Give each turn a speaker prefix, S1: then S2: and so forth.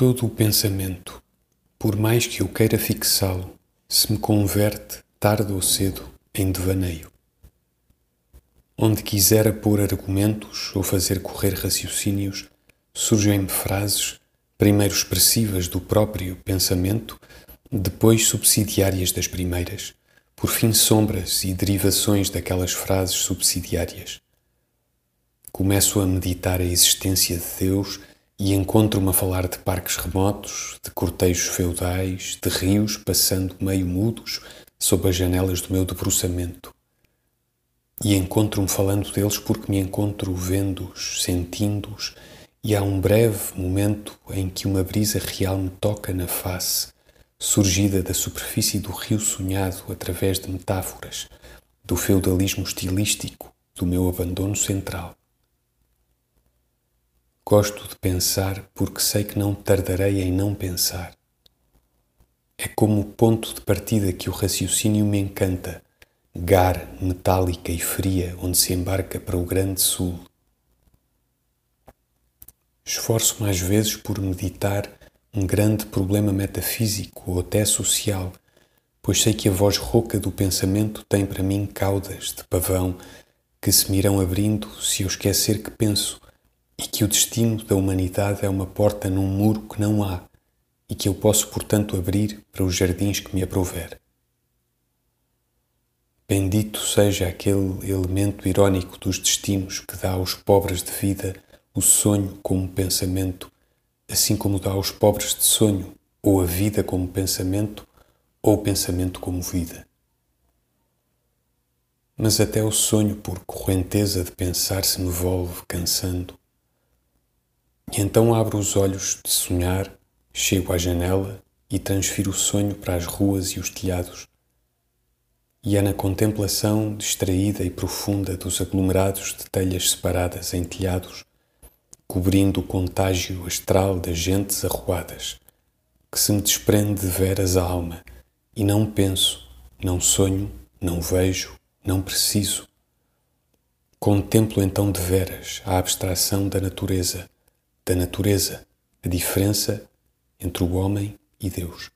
S1: Todo o pensamento, por mais que eu queira fixá-lo, se me converte, tarde ou cedo, em devaneio. Onde quisera pôr argumentos ou fazer correr raciocínios, surgem-me frases, primeiro expressivas do próprio pensamento, depois subsidiárias das primeiras, por fim sombras e derivações daquelas frases subsidiárias. Começo a meditar a existência de Deus e encontro-me a falar de parques remotos, de cortejos feudais, de rios passando meio mudos sob as janelas do meu debruçamento. E encontro-me falando deles porque me encontro vendo-os, sentindo-os, e há um breve momento em que uma brisa real me toca na face, surgida da superfície do rio sonhado através de metáforas, do feudalismo estilístico, do meu abandono central. Gosto de pensar porque sei que não tardarei em não pensar. É como o ponto de partida que o raciocínio me encanta, gar metálica e fria onde se embarca para o grande sul. Esforço-me às vezes por meditar um grande problema metafísico ou até social, pois sei que a voz rouca do pensamento tem para mim caudas de pavão que se me irão abrindo se eu esquecer que penso e que o destino da humanidade é uma porta num muro que não há e que eu posso, portanto, abrir para os jardins que me aprouver. Bendito seja aquele elemento irónico dos destinos que dá aos pobres de vida o sonho como pensamento, assim como dá aos pobres de sonho ou a vida como pensamento ou o pensamento como vida. Mas até o sonho, por correnteza de pensar, se me volve cansando e então abro os olhos de sonhar, chego à janela e transfiro o sonho para as ruas e os telhados. E é na contemplação distraída e profunda dos aglomerados de telhas separadas em telhados, cobrindo o contágio astral das gentes arruadas, que se me desprende de veras a alma e não penso, não sonho, não vejo, não preciso. Contemplo então de veras a abstração da natureza da natureza, a diferença entre o homem e Deus.